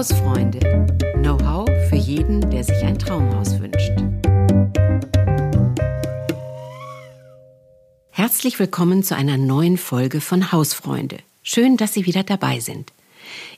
Hausfreunde. Know-how für jeden, der sich ein Traumhaus wünscht. Herzlich willkommen zu einer neuen Folge von Hausfreunde. Schön, dass Sie wieder dabei sind.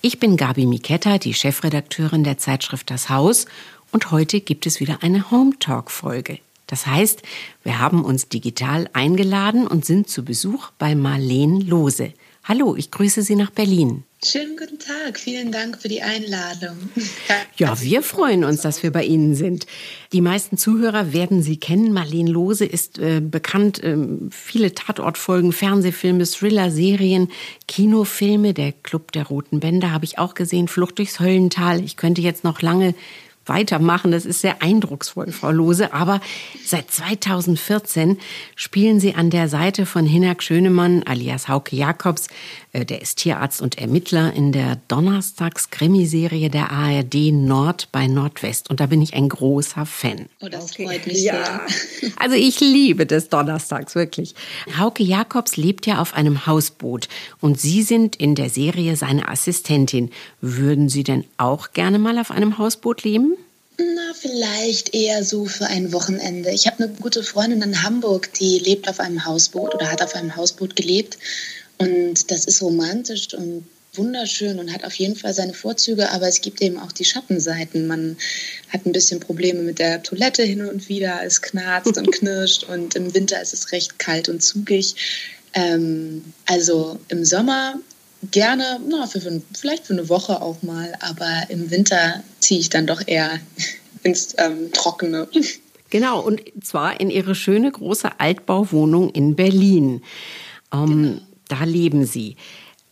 Ich bin Gabi Miketta, die Chefredakteurin der Zeitschrift Das Haus und heute gibt es wieder eine Home Talk Folge. Das heißt, wir haben uns digital eingeladen und sind zu Besuch bei Marleen Lose. Hallo, ich grüße Sie nach Berlin. Schönen guten Tag, vielen Dank für die Einladung. Ja, wir freuen uns, dass wir bei Ihnen sind. Die meisten Zuhörer werden Sie kennen. Marleen Lose ist äh, bekannt, äh, viele Tatortfolgen, Fernsehfilme, Thriller, Serien, Kinofilme. Der Club der Roten Bänder habe ich auch gesehen, Flucht durchs Höllental. Ich könnte jetzt noch lange weitermachen. Das ist sehr eindrucksvoll, Frau Lose. Aber seit 2014 spielen Sie an der Seite von Hinak Schönemann alias Hauke Jakobs. Äh, der ist Tierarzt und Ermittler in der Donnerstags-Krimiserie der ARD Nord bei Nordwest. Und da bin ich ein großer Fan. Oh, das okay. freut mich ja. sehr. Also ich liebe des Donnerstags, wirklich. Hauke Jakobs lebt ja auf einem Hausboot und Sie sind in der Serie seine Assistentin. Würden Sie denn auch gerne mal auf einem Hausboot leben? Na, vielleicht eher so für ein Wochenende. Ich habe eine gute Freundin in Hamburg, die lebt auf einem Hausboot oder hat auf einem Hausboot gelebt. Und das ist romantisch und wunderschön und hat auf jeden Fall seine Vorzüge, aber es gibt eben auch die Schattenseiten. Man hat ein bisschen Probleme mit der Toilette hin und wieder, es knarzt und knirscht und im Winter ist es recht kalt und zugig. Ähm, also im Sommer gerne, na, für, vielleicht für eine Woche auch mal, aber im Winter ziehe ich dann doch eher ins ähm, Trockene. Genau, und zwar in Ihre schöne große Altbauwohnung in Berlin. Ähm, genau. Da leben Sie.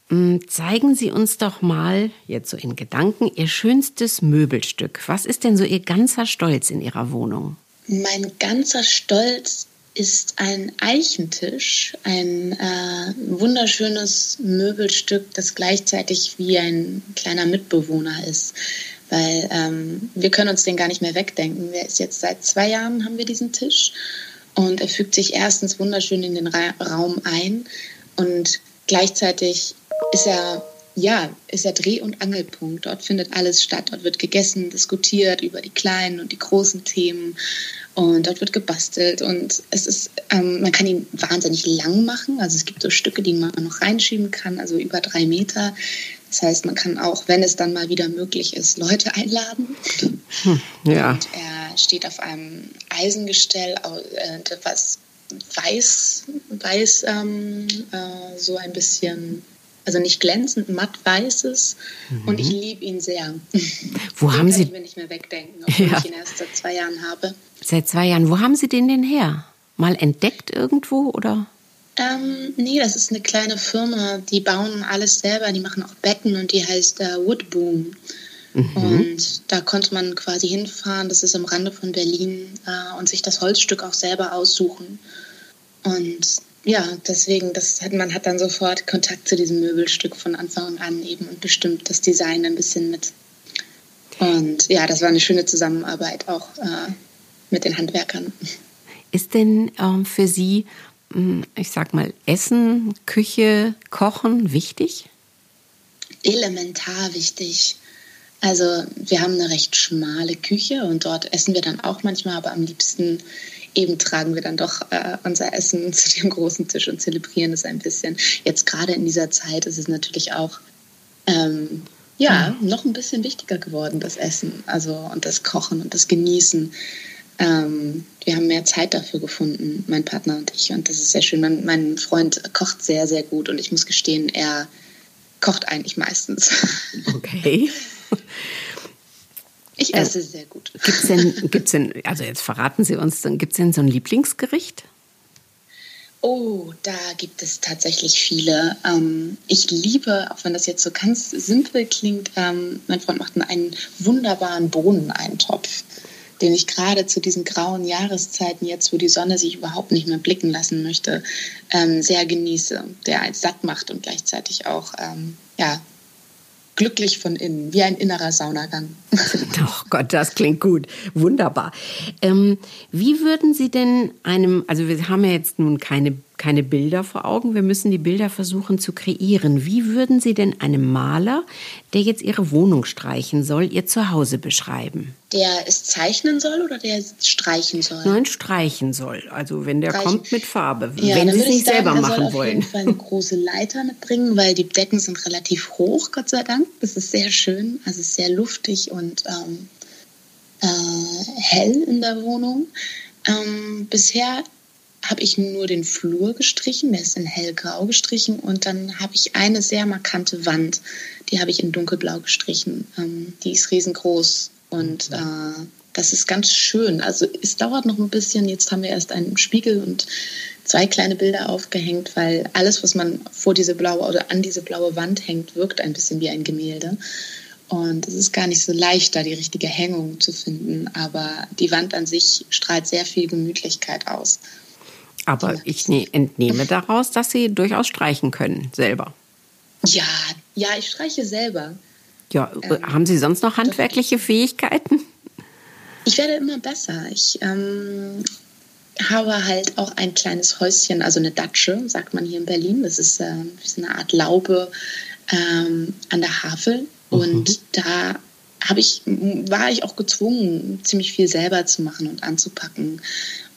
Mm, zeigen Sie uns doch mal, jetzt so in Gedanken, Ihr schönstes Möbelstück. Was ist denn so Ihr ganzer Stolz in Ihrer Wohnung? Mein ganzer Stolz ist ein Eichentisch, ein äh, wunderschönes Möbelstück, das gleichzeitig wie ein kleiner Mitbewohner ist. Weil ähm, wir können uns den gar nicht mehr wegdenken. Der ist jetzt seit zwei Jahren haben wir diesen Tisch und er fügt sich erstens wunderschön in den Ra Raum ein und gleichzeitig ist er ja, ist er Dreh- und Angelpunkt. Dort findet alles statt. Dort wird gegessen, diskutiert über die kleinen und die großen Themen. Und dort wird gebastelt und es ist, ähm, man kann ihn wahnsinnig lang machen. Also es gibt so Stücke, die man noch reinschieben kann, also über drei Meter. Das heißt, man kann auch, wenn es dann mal wieder möglich ist, Leute einladen. Hm, ja. Und er steht auf einem Eisengestell, äh, was weiß, weiß ähm, äh, so ein bisschen also nicht glänzend, matt weißes. Mhm. Und ich liebe ihn sehr. Wo den haben Sie? Ich mir nicht mehr wegdenken, obwohl ja. ich ihn erst seit zwei Jahren habe. Seit zwei Jahren. Wo haben Sie den denn her? Mal entdeckt irgendwo oder? Ähm, nee, das ist eine kleine Firma, die bauen alles selber, die machen auch Betten und die heißt äh, Woodboom. Mhm. Und da konnte man quasi hinfahren, das ist am Rande von Berlin, äh, und sich das Holzstück auch selber aussuchen. Und ja, deswegen, das hat, man hat dann sofort Kontakt zu diesem Möbelstück von Anfang an eben und bestimmt das Design ein bisschen mit. Und ja, das war eine schöne Zusammenarbeit auch äh, mit den Handwerkern. Ist denn ähm, für Sie, hm, ich sag mal, Essen, Küche, Kochen wichtig? Elementar wichtig. Also wir haben eine recht schmale Küche und dort essen wir dann auch manchmal, aber am liebsten eben tragen wir dann doch äh, unser Essen zu dem großen Tisch und zelebrieren es ein bisschen. Jetzt gerade in dieser Zeit ist es natürlich auch ähm, ja noch ein bisschen wichtiger geworden, das Essen, also und das Kochen und das Genießen. Ähm, wir haben mehr Zeit dafür gefunden, mein Partner und ich, und das ist sehr schön. Mein, mein Freund kocht sehr, sehr gut und ich muss gestehen, er kocht eigentlich meistens. Okay. Ich äh, esse äh, sehr gut. Gibt es denn, gibt's denn, also jetzt verraten Sie uns, gibt es denn so ein Lieblingsgericht? Oh, da gibt es tatsächlich viele. Ähm, ich liebe, auch wenn das jetzt so ganz simpel klingt, ähm, mein Freund macht einen wunderbaren Bohneneintopf, den ich gerade zu diesen grauen Jahreszeiten, jetzt wo die Sonne sich überhaupt nicht mehr blicken lassen möchte, ähm, sehr genieße, der einen satt macht und gleichzeitig auch ähm, ja, glücklich von innen, wie ein innerer Saunagang. Oh Gott, das klingt gut. Wunderbar. Ähm, wie würden Sie denn einem, also wir haben ja jetzt nun keine keine Bilder vor Augen. Wir müssen die Bilder versuchen zu kreieren. Wie würden Sie denn einem Maler, der jetzt Ihre Wohnung streichen soll, Ihr Zuhause beschreiben? Der es zeichnen soll oder der streichen soll? Nein, streichen soll. Also wenn der streichen. kommt mit Farbe. Ja, wenn Sie es nicht sagen, selber machen wollen. auf jeden Fall eine große Leiter mitbringen, weil die Decken sind relativ hoch, Gott sei Dank. Das ist sehr schön. Also sehr luftig und ähm, äh, hell in der Wohnung. Ähm, bisher habe ich nur den Flur gestrichen, der ist in hellgrau gestrichen und dann habe ich eine sehr markante Wand, die habe ich in dunkelblau gestrichen. Ähm, die ist riesengroß und äh, das ist ganz schön. Also es dauert noch ein bisschen. Jetzt haben wir erst einen Spiegel und zwei kleine Bilder aufgehängt, weil alles, was man vor diese blaue oder an diese blaue Wand hängt, wirkt ein bisschen wie ein Gemälde. Und es ist gar nicht so leicht, da die richtige Hängung zu finden. Aber die Wand an sich strahlt sehr viel Gemütlichkeit aus. Aber ich ne-, entnehme daraus, dass Sie durchaus streichen können, selber. Ja, ja, ich streiche selber. Ja, ähm, haben Sie sonst noch handwerkliche Fähigkeiten? Ich werde immer besser. Ich ähm, habe halt auch ein kleines Häuschen, also eine Datsche, sagt man hier in Berlin. Das ist äh, eine Art Laube ähm, an der Havel. Und mhm. da habe ich, war ich auch gezwungen, ziemlich viel selber zu machen und anzupacken.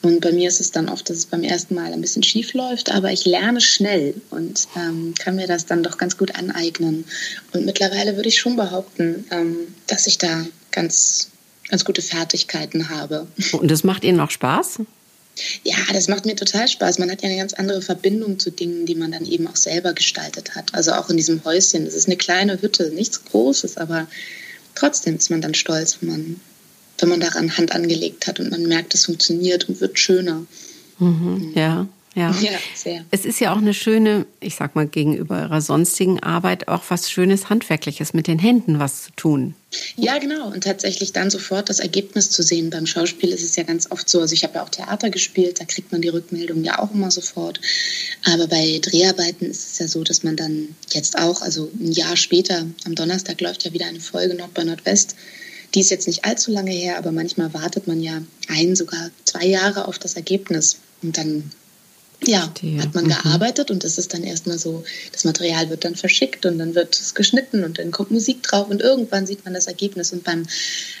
Und bei mir ist es dann oft, dass es beim ersten Mal ein bisschen schief läuft, aber ich lerne schnell und ähm, kann mir das dann doch ganz gut aneignen. Und mittlerweile würde ich schon behaupten, ähm, dass ich da ganz, ganz gute Fertigkeiten habe. Und das macht Ihnen auch Spaß? Ja, das macht mir total Spaß. Man hat ja eine ganz andere Verbindung zu Dingen, die man dann eben auch selber gestaltet hat. Also auch in diesem Häuschen. Das ist eine kleine Hütte, nichts Großes, aber trotzdem ist man dann stolz, wenn man wenn man daran Hand angelegt hat und man merkt, es funktioniert und wird schöner. Mhm, ja. Ja. ja, sehr. Es ist ja auch eine schöne, ich sag mal, gegenüber ihrer sonstigen Arbeit auch was Schönes Handwerkliches mit den Händen was zu tun. Ja, genau. Und tatsächlich dann sofort das Ergebnis zu sehen. Beim Schauspiel ist es ja ganz oft so. Also ich habe ja auch Theater gespielt, da kriegt man die Rückmeldung ja auch immer sofort. Aber bei Dreharbeiten ist es ja so, dass man dann jetzt auch, also ein Jahr später, am Donnerstag läuft ja wieder eine Folge Nord bei Nordwest die ist jetzt nicht allzu lange her, aber manchmal wartet man ja ein, sogar zwei Jahre auf das Ergebnis. Und dann ja, hat man mhm. gearbeitet und das ist dann erstmal so, das Material wird dann verschickt und dann wird es geschnitten und dann kommt Musik drauf und irgendwann sieht man das Ergebnis. Und beim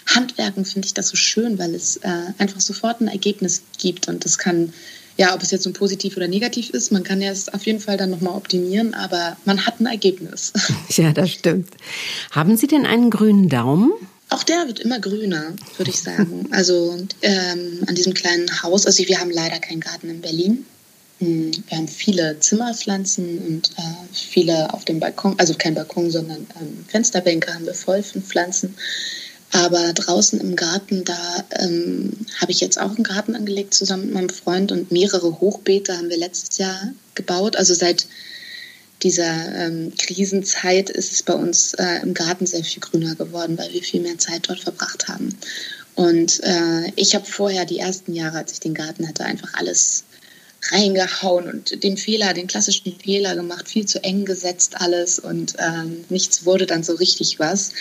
Handwerken finde ich das so schön, weil es äh, einfach sofort ein Ergebnis gibt und das kann, ja, ob es jetzt so positiv oder negativ ist, man kann ja es auf jeden Fall dann nochmal optimieren, aber man hat ein Ergebnis. Ja, das stimmt. Haben Sie denn einen grünen Daumen? Auch der wird immer grüner, würde ich sagen. Also ähm, an diesem kleinen Haus, also wir haben leider keinen Garten in Berlin. Hm, wir haben viele Zimmerpflanzen und äh, viele auf dem Balkon, also kein Balkon, sondern ähm, Fensterbänke haben wir voll von Pflanzen. Aber draußen im Garten, da ähm, habe ich jetzt auch einen Garten angelegt zusammen mit meinem Freund und mehrere Hochbeete haben wir letztes Jahr gebaut. Also seit dieser ähm, Krisenzeit ist es bei uns äh, im Garten sehr viel grüner geworden, weil wir viel mehr Zeit dort verbracht haben. Und äh, ich habe vorher die ersten Jahre, als ich den Garten hatte, einfach alles reingehauen und den Fehler, den klassischen Fehler gemacht, viel zu eng gesetzt alles und ähm, nichts wurde dann so richtig was.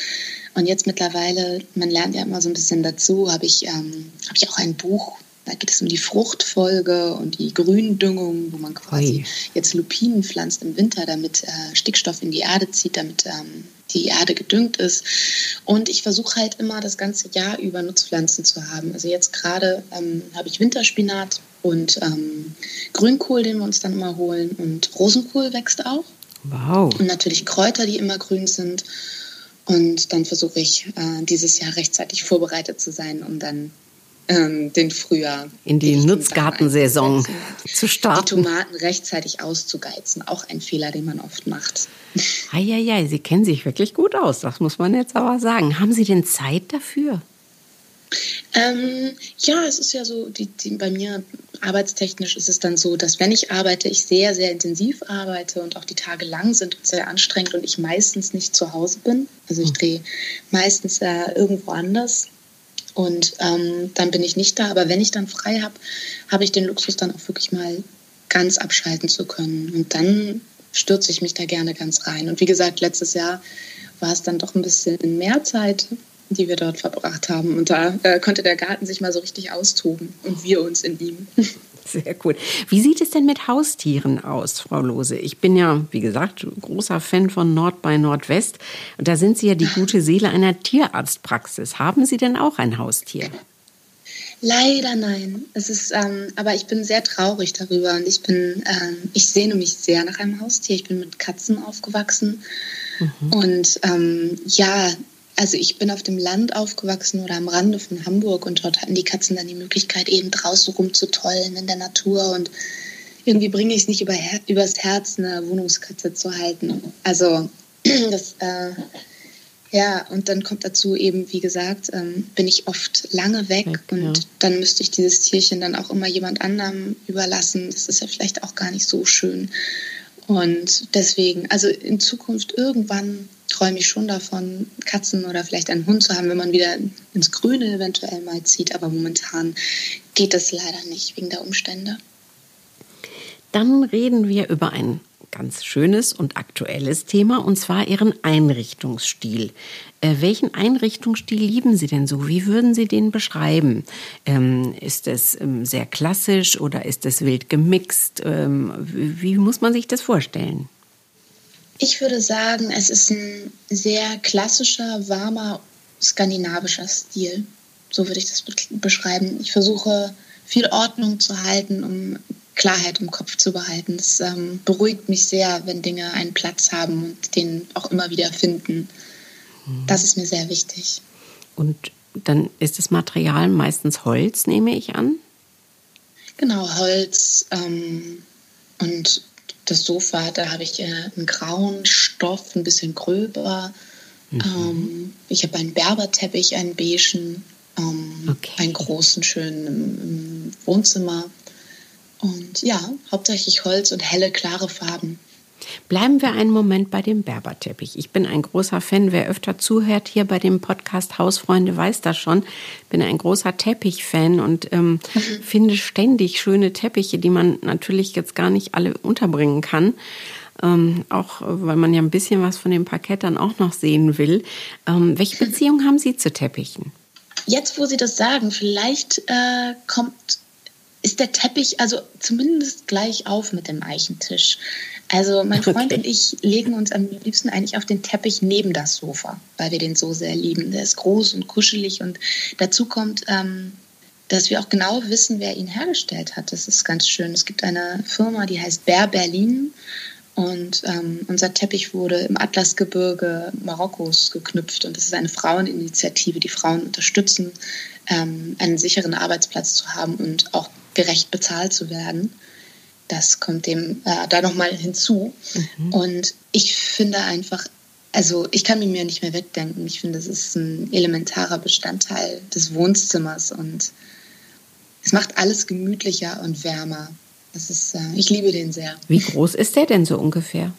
Und jetzt mittlerweile, man lernt ja immer so ein bisschen dazu, habe ich, ähm, hab ich auch ein Buch da geht es um die Fruchtfolge und die Gründüngung, wo man quasi Oi. jetzt Lupinen pflanzt im Winter, damit äh, Stickstoff in die Erde zieht, damit ähm, die Erde gedüngt ist. Und ich versuche halt immer das ganze Jahr über Nutzpflanzen zu haben. Also jetzt gerade ähm, habe ich Winterspinat und ähm, Grünkohl, den wir uns dann immer holen. Und Rosenkohl wächst auch. Wow. Und natürlich Kräuter, die immer grün sind. Und dann versuche ich äh, dieses Jahr rechtzeitig vorbereitet zu sein, um dann ähm, den Frühjahr. In die Nutzgartensaison zu starten. Die Tomaten rechtzeitig auszugeizen, auch ein Fehler, den man oft macht. Eieiei, Sie kennen sich wirklich gut aus, das muss man jetzt aber sagen. Haben Sie denn Zeit dafür? Ähm, ja, es ist ja so, die, die, bei mir arbeitstechnisch ist es dann so, dass wenn ich arbeite, ich sehr, sehr intensiv arbeite und auch die Tage lang sind und sehr anstrengend und ich meistens nicht zu Hause bin. Also ich hm. drehe meistens äh, irgendwo anders und ähm, dann bin ich nicht da. Aber wenn ich dann frei habe, habe ich den Luxus dann auch wirklich mal ganz abschalten zu können. Und dann stürze ich mich da gerne ganz rein. Und wie gesagt, letztes Jahr war es dann doch ein bisschen mehr Zeit, die wir dort verbracht haben. Und da äh, konnte der Garten sich mal so richtig austoben und wir uns in ihm. Sehr cool. Wie sieht es denn mit Haustieren aus, Frau Lose? Ich bin ja, wie gesagt, großer Fan von Nord bei Nordwest. Und da sind Sie ja die gute Seele einer Tierarztpraxis. Haben Sie denn auch ein Haustier? Leider nein. Es ist, ähm, aber ich bin sehr traurig darüber und ich bin, ähm, ich sehne mich sehr nach einem Haustier. Ich bin mit Katzen aufgewachsen mhm. und ähm, ja, also ich bin auf dem Land aufgewachsen oder am Rande von Hamburg und dort hatten die Katzen dann die Möglichkeit, eben draußen rumzutollen in der Natur und irgendwie bringe ich es nicht über, übers Herz, eine Wohnungskatze zu halten. Also das, äh, ja, und dann kommt dazu eben, wie gesagt, ähm, bin ich oft lange weg, weg und ja. dann müsste ich dieses Tierchen dann auch immer jemand anderem überlassen. Das ist ja vielleicht auch gar nicht so schön. Und deswegen, also in Zukunft irgendwann träume ich schon davon, Katzen oder vielleicht einen Hund zu haben, wenn man wieder ins Grüne eventuell mal zieht. Aber momentan geht das leider nicht wegen der Umstände. Dann reden wir über ein ganz schönes und aktuelles Thema, und zwar Ihren Einrichtungsstil. Äh, welchen Einrichtungsstil lieben Sie denn so? Wie würden Sie den beschreiben? Ähm, ist es ähm, sehr klassisch oder ist es wild gemixt? Ähm, wie, wie muss man sich das vorstellen? Ich würde sagen, es ist ein sehr klassischer, warmer, skandinavischer Stil. So würde ich das beschreiben. Ich versuche viel Ordnung zu halten, um Klarheit im Kopf zu behalten. Es ähm, beruhigt mich sehr, wenn Dinge einen Platz haben und den auch immer wieder finden. Mhm. Das ist mir sehr wichtig. Und dann ist das Material meistens Holz, nehme ich an? Genau, Holz ähm, und das Sofa, da habe ich äh, einen grauen Stoff, ein bisschen gröber. Mhm. Ähm, ich habe einen Berberteppich, einen beigen, ähm, okay. einen großen, schönen im, im Wohnzimmer. Und ja, hauptsächlich Holz und helle, klare Farben. Bleiben wir einen Moment bei dem Berberteppich. Ich bin ein großer Fan. Wer öfter zuhört hier bei dem Podcast Hausfreunde weiß das schon. Ich bin ein großer Teppich-Fan und ähm, mhm. finde ständig schöne Teppiche, die man natürlich jetzt gar nicht alle unterbringen kann. Ähm, auch weil man ja ein bisschen was von dem Parkett dann auch noch sehen will. Ähm, welche Beziehung haben Sie zu Teppichen? Jetzt, wo Sie das sagen, vielleicht äh, kommt ist der Teppich also zumindest gleich auf mit dem Eichentisch. Also mein Freund und ich legen uns am liebsten eigentlich auf den Teppich neben das Sofa, weil wir den so sehr lieben. Der ist groß und kuschelig und dazu kommt, ähm, dass wir auch genau wissen, wer ihn hergestellt hat. Das ist ganz schön. Es gibt eine Firma, die heißt Bär Berlin und ähm, unser Teppich wurde im Atlasgebirge Marokkos geknüpft und das ist eine Fraueninitiative, die Frauen unterstützen, ähm, einen sicheren Arbeitsplatz zu haben und auch gerecht bezahlt zu werden. Das kommt dem äh, da nochmal hinzu. Mhm. Und ich finde einfach, also ich kann mir nicht mehr wegdenken. Ich finde, es ist ein elementarer Bestandteil des Wohnzimmers und es macht alles gemütlicher und wärmer. Das ist, äh, ich liebe den sehr. Wie groß ist der denn so ungefähr?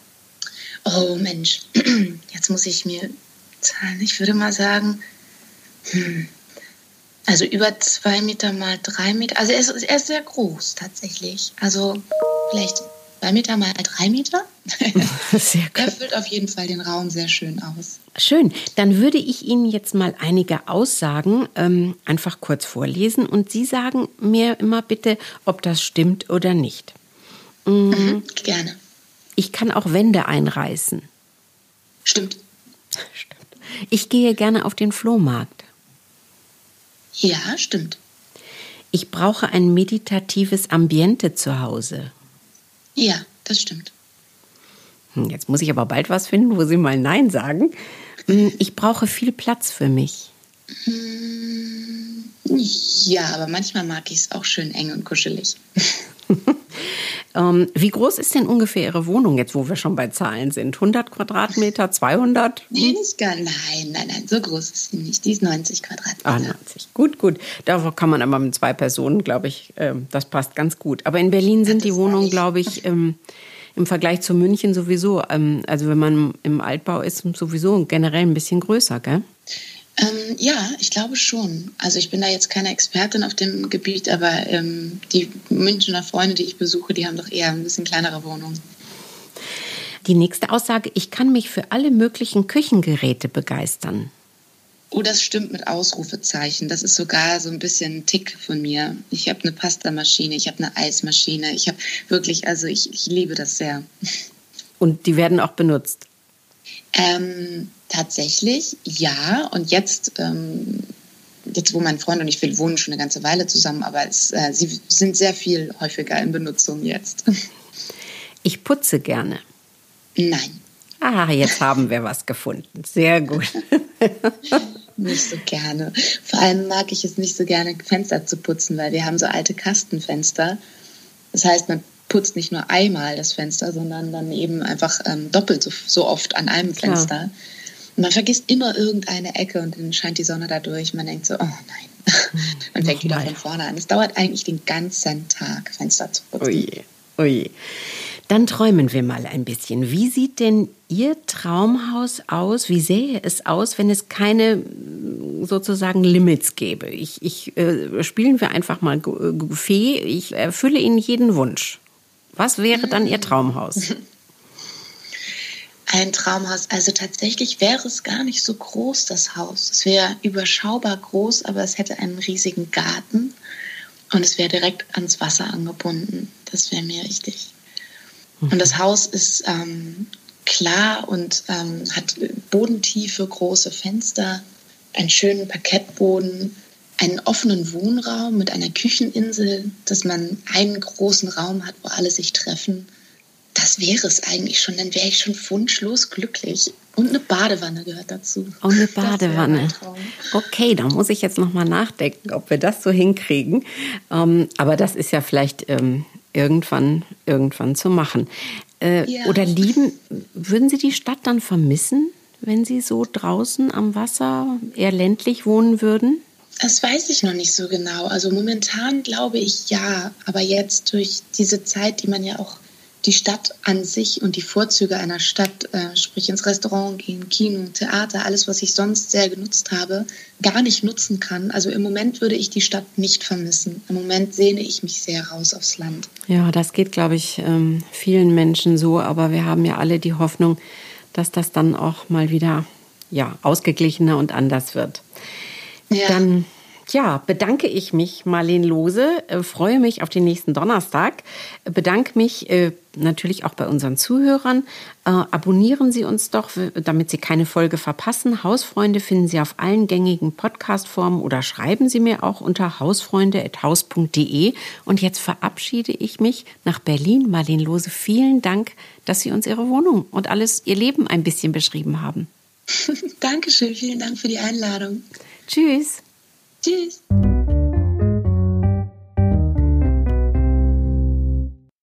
Oh Mensch, jetzt muss ich mir zahlen. Ich würde mal sagen, hm, also über zwei Meter mal drei Meter. Also er ist, er ist sehr groß tatsächlich. Also vielleicht zwei Meter mal drei Meter. Sehr gut. Er füllt auf jeden Fall den Raum sehr schön aus. Schön. Dann würde ich Ihnen jetzt mal einige Aussagen ähm, einfach kurz vorlesen und Sie sagen mir immer bitte, ob das stimmt oder nicht. Mhm, mhm, gerne. Ich kann auch Wände einreißen. Stimmt. Stimmt. Ich gehe gerne auf den Flohmarkt. Ja, stimmt. Ich brauche ein meditatives Ambiente zu Hause. Ja, das stimmt. Hm, jetzt muss ich aber bald was finden, wo Sie mal Nein sagen. Hm, ich brauche viel Platz für mich. Hm, ja, aber manchmal mag ich es auch schön eng und kuschelig. Ähm, wie groß ist denn ungefähr Ihre Wohnung jetzt, wo wir schon bei Zahlen sind? 100 Quadratmeter, 200? Nee, nicht gar, nein, nein, nein, so groß ist sie nicht. Die ist 90 Quadratmeter. Ah, 90. Gut, gut. Da kann man aber mit zwei Personen, glaube ich, äh, das passt ganz gut. Aber in Berlin sind ja, die Wohnungen, glaube ich, ähm, im Vergleich zu München sowieso, ähm, also wenn man im Altbau ist, sowieso generell ein bisschen größer, gell? Ähm, ja, ich glaube schon. Also ich bin da jetzt keine Expertin auf dem Gebiet, aber ähm, die Münchner Freunde, die ich besuche, die haben doch eher ein bisschen kleinere Wohnungen. Die nächste Aussage, ich kann mich für alle möglichen Küchengeräte begeistern. Oh, das stimmt mit Ausrufezeichen. Das ist sogar so ein bisschen ein Tick von mir. Ich habe eine Pastamaschine, ich habe eine Eismaschine. Ich habe wirklich, also ich, ich liebe das sehr. Und die werden auch benutzt? Ähm, tatsächlich, ja. Und jetzt, ähm, jetzt wo mein Freund und ich, wir wohnen schon eine ganze Weile zusammen, aber es, äh, sie sind sehr viel häufiger in Benutzung jetzt. Ich putze gerne. Nein. Ah, jetzt haben wir was gefunden. Sehr gut. nicht so gerne. Vor allem mag ich es nicht so gerne, Fenster zu putzen, weil wir haben so alte Kastenfenster. Das heißt, man putzt nicht nur einmal das Fenster, sondern dann eben einfach ähm, doppelt so, so, oft an einem Fenster. Klar. Man vergisst immer irgendeine Ecke und dann scheint die Sonne da durch. Man denkt so, oh nein. man fängt wieder von vorne an. Es dauert eigentlich den ganzen Tag, Fenster zu putzen. Oje, oje. Dann träumen wir mal ein bisschen. Wie sieht denn Ihr Traumhaus aus? Wie sähe es aus, wenn es keine sozusagen Limits gäbe? Ich, ich äh, spielen wir einfach mal Fee. Ich erfülle Ihnen jeden Wunsch. Was wäre dann Ihr Traumhaus? Ein Traumhaus. Also tatsächlich wäre es gar nicht so groß, das Haus. Es wäre überschaubar groß, aber es hätte einen riesigen Garten und es wäre direkt ans Wasser angebunden. Das wäre mir wichtig. Und das Haus ist ähm, klar und ähm, hat bodentiefe, große Fenster, einen schönen Parkettboden, einen offenen Wohnraum mit einer Kücheninsel, dass man einen großen Raum hat, wo alle sich treffen. Das wäre es eigentlich schon, dann wäre ich schon wunschlos glücklich. Und eine Badewanne gehört dazu. Oh, eine Badewanne. Okay, da muss ich jetzt noch mal nachdenken, ob wir das so hinkriegen. Ähm, aber das ist ja vielleicht ähm, irgendwann, irgendwann zu machen. Äh, ja. Oder lieben, würden Sie die Stadt dann vermissen, wenn Sie so draußen am Wasser eher ländlich wohnen würden? Das weiß ich noch nicht so genau. Also momentan glaube ich ja, aber jetzt durch diese Zeit, die man ja auch die Stadt an sich und die Vorzüge einer Stadt, äh, sprich ins Restaurant gehen, Kino, Theater, alles, was ich sonst sehr genutzt habe, gar nicht nutzen kann. Also im Moment würde ich die Stadt nicht vermissen. Im Moment sehne ich mich sehr raus aufs Land. Ja, das geht, glaube ich, ähm, vielen Menschen so, aber wir haben ja alle die Hoffnung, dass das dann auch mal wieder ja, ausgeglichener und anders wird. Ja. Dann ja, bedanke ich mich, Marlene Lose, äh, freue mich auf den nächsten Donnerstag, bedanke mich äh, natürlich auch bei unseren Zuhörern. Äh, abonnieren Sie uns doch, damit Sie keine Folge verpassen. Hausfreunde finden Sie auf allen gängigen Podcast-Formen oder schreiben Sie mir auch unter hausfreunde.haus.de. Und jetzt verabschiede ich mich nach Berlin. Marlene Lose, vielen Dank, dass Sie uns Ihre Wohnung und alles, Ihr Leben ein bisschen beschrieben haben. Dankeschön, vielen Dank für die Einladung. Tschüss. Tschüss.